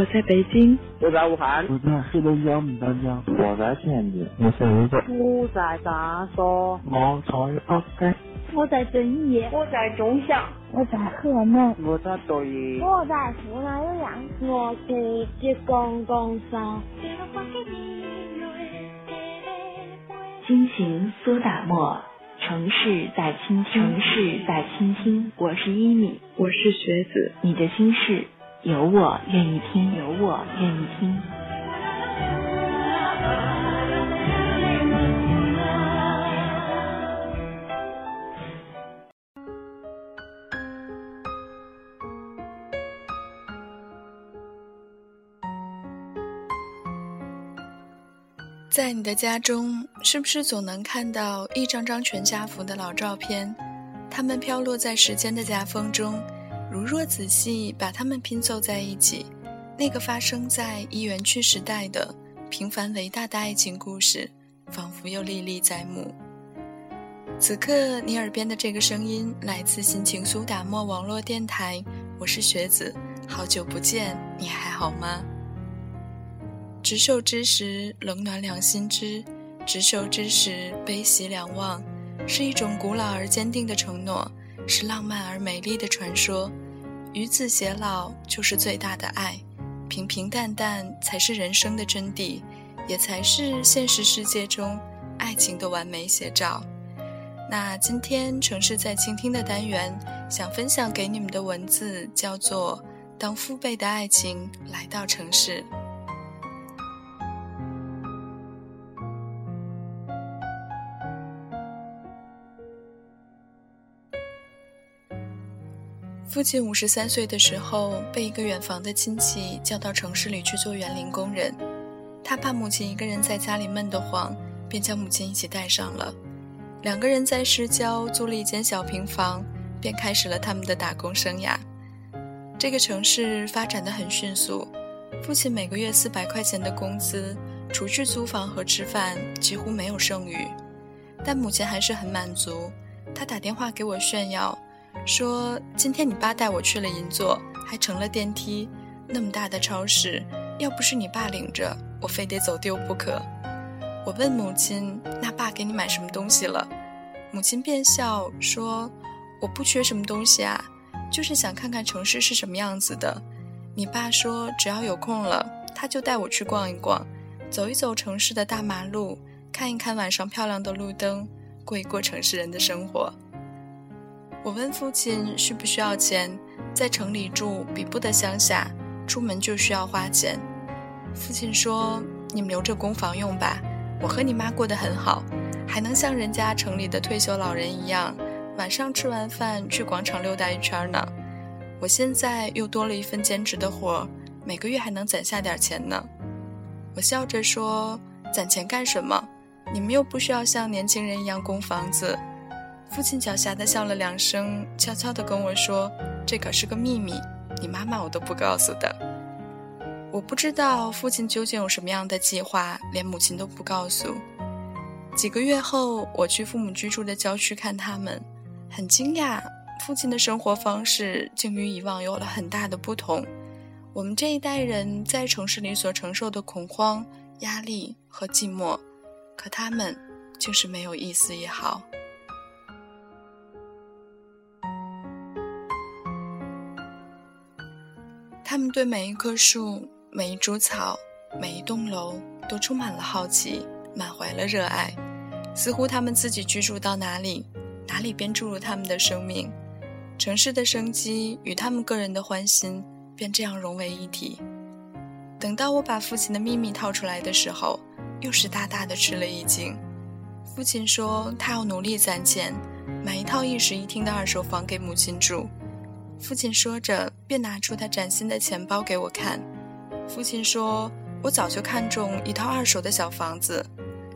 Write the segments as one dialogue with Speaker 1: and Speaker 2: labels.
Speaker 1: 我在北京，
Speaker 2: 我在武汉，
Speaker 3: 我在黑龙江牡丹江，
Speaker 4: 我在天津，
Speaker 5: 我在泸州，
Speaker 6: 我在长沙，
Speaker 3: 我在北京，
Speaker 7: 我在遵义，
Speaker 8: 我在钟祥，
Speaker 7: 我在河南，
Speaker 2: 我在抖音，
Speaker 7: 我在湖南岳阳，
Speaker 9: 我自己公公山。
Speaker 10: 心情苏打沫，城市在倾听，城市在倾听。我是一米，
Speaker 1: 我是学子，
Speaker 10: 你的心事有我愿意听，有我愿意听。
Speaker 11: 在你的家中，是不是总能看到一张张全家福的老照片？它们飘落在时间的夹缝中，如若仔细把它们拼凑在一起，那个发生在一元区时代的平凡伟大的爱情故事，仿佛又历历在目。此刻，你耳边的这个声音来自心情苏打沫网络电台，我是学子，好久不见，你还好吗？执手之时，冷暖两心知；执手之时，悲喜两忘，是一种古老而坚定的承诺，是浪漫而美丽的传说。与子偕老就是最大的爱，平平淡淡才是人生的真谛，也才是现实世界中爱情的完美写照。那今天城市在倾听的单元，想分享给你们的文字叫做《当父辈的爱情来到城市》。父亲五十三岁的时候，被一个远房的亲戚叫到城市里去做园林工人。他怕母亲一个人在家里闷得慌，便将母亲一起带上了。两个人在市郊租了一间小平房，便开始了他们的打工生涯。这个城市发展的很迅速，父亲每个月四百块钱的工资，除去租房和吃饭，几乎没有剩余。但母亲还是很满足，她打电话给我炫耀。说今天你爸带我去了银座，还乘了电梯。那么大的超市，要不是你爸领着，我非得走丢不可。我问母亲：“那爸给你买什么东西了？”母亲便笑说：“我不缺什么东西啊，就是想看看城市是什么样子的。你爸说只要有空了，他就带我去逛一逛，走一走城市的大马路，看一看晚上漂亮的路灯，过一过城市人的生活。”我问父亲需不需要钱，在城里住比不得乡下，出门就需要花钱。父亲说：“你们留着供房用吧，我和你妈过得很好，还能像人家城里的退休老人一样，晚上吃完饭去广场溜达一圈呢。我现在又多了一份兼职的活，每个月还能攒下点钱呢。”我笑着说：“攒钱干什么？你们又不需要像年轻人一样供房子。”父亲狡黠的笑了两声，悄悄地跟我说：“这可是个秘密，你妈妈我都不告诉的。”我不知道父亲究竟有什么样的计划，连母亲都不告诉。几个月后，我去父母居住的郊区看他们，很惊讶，父亲的生活方式竟与以往有了很大的不同。我们这一代人在城市里所承受的恐慌、压力和寂寞，可他们竟是没有一丝一毫。他们对每一棵树、每一株草、每一栋楼都充满了好奇，满怀了热爱，似乎他们自己居住到哪里，哪里便注入他们的生命。城市的生机与他们个人的欢心便这样融为一体。等到我把父亲的秘密套出来的时候，又是大大的吃了一惊。父亲说他要努力攒钱，买一套一室一厅的二手房给母亲住。父亲说着，便拿出他崭新的钱包给我看。父亲说：“我早就看中一套二手的小房子，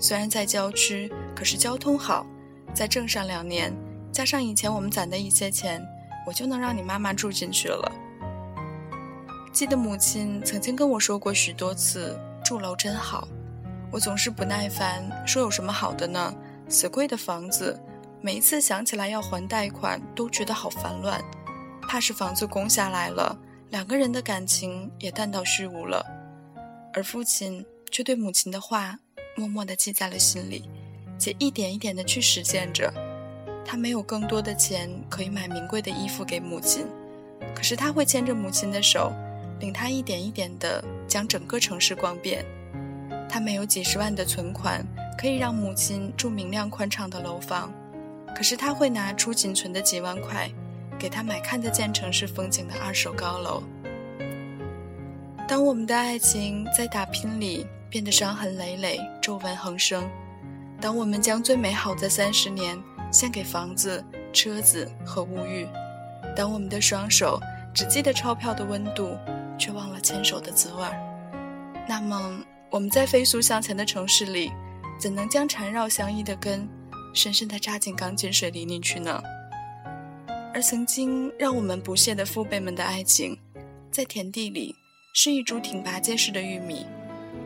Speaker 11: 虽然在郊区，可是交通好。再挣上两年，加上以前我们攒的一些钱，我就能让你妈妈住进去了。”记得母亲曾经跟我说过许多次：“住楼真好。”我总是不耐烦，说：“有什么好的呢？死贵的房子，每一次想起来要还贷款，都觉得好烦乱。”怕是房子供下来了，两个人的感情也淡到虚无了，而父亲却对母亲的话默默地记在了心里，且一点一点地去实践着。他没有更多的钱可以买名贵的衣服给母亲，可是他会牵着母亲的手，领她一点一点地将整个城市逛遍。他没有几十万的存款可以让母亲住明亮宽敞的楼房，可是他会拿出仅存的几万块。给他买看得见城市风景的二手高楼。当我们的爱情在打拼里变得伤痕累累、皱纹横生，当我们将最美好的三十年献给房子、车子和物欲，当我们的双手只记得钞票的温度，却忘了牵手的滋味儿，那么我们在飞速向前的城市里，怎能将缠绕相依的根深深地扎进钢筋水泥里去呢？而曾经让我们不屑的父辈们的爱情，在田地里是一株挺拔结实的玉米，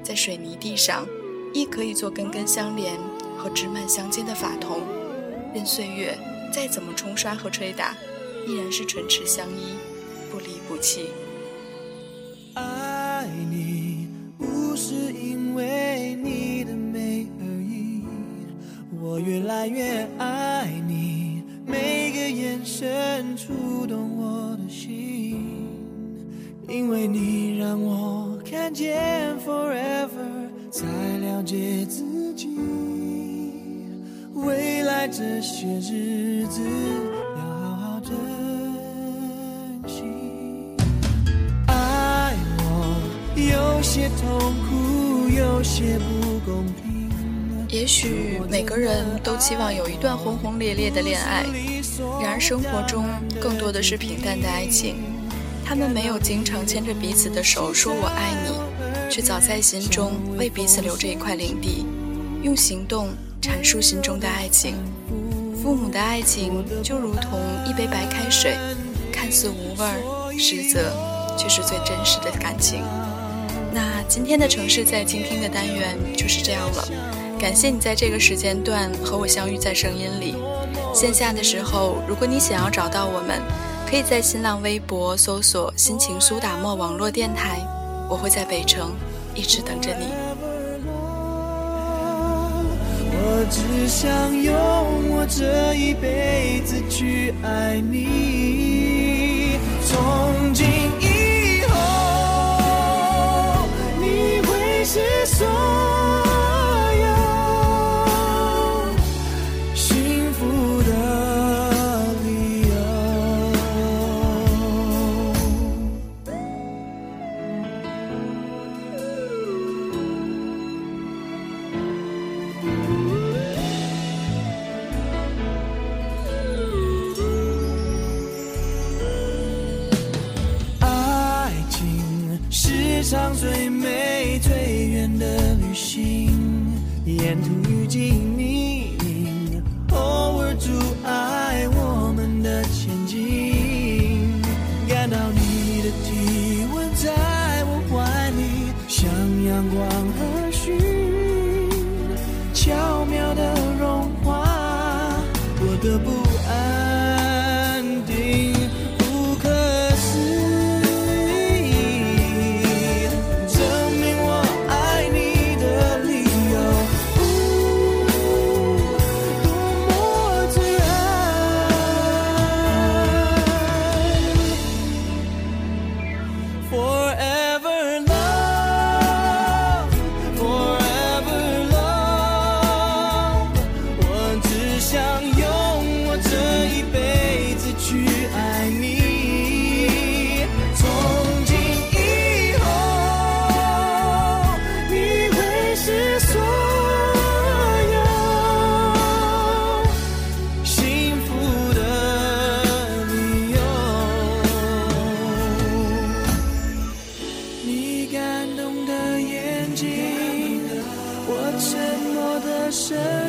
Speaker 11: 在水泥地上，亦可以做根根相连和枝蔓相接的法桐，任岁月再怎么冲刷和吹打，依然是唇齿相依，不离不弃。
Speaker 1: 爱你不是因为你的美而已，我越来越爱。每个眼神触动我的心，因为你让我看见 forever，才了解自己。未来这些日子要好好珍惜。爱我有些痛苦，有些不公平。
Speaker 11: 也许每个人都期望有一段轰轰烈烈的恋爱，然而生活中更多的是平淡的爱情。他们没有经常牵着彼此的手说“我爱你”，却早在心中为彼此留着一块领地，用行动阐述心中的爱情。父母的爱情就如同一杯白开水，看似无味儿，实则却是最真实的感情。那今天的城市在倾听的单元就是这样了。感谢你在这个时间段和我相遇在声音里。线下的时候，如果你想要找到我们，可以在新浪微博搜索“心情苏打沫网络电台”，我会在北城一直等着你。
Speaker 1: 我只想用我这一辈子去爱你，从今以后，你会是所。上最美最远的旅行，沿途遇见你，偶尔阻碍我们的前进。感到你的体温在我怀里，像阳光和深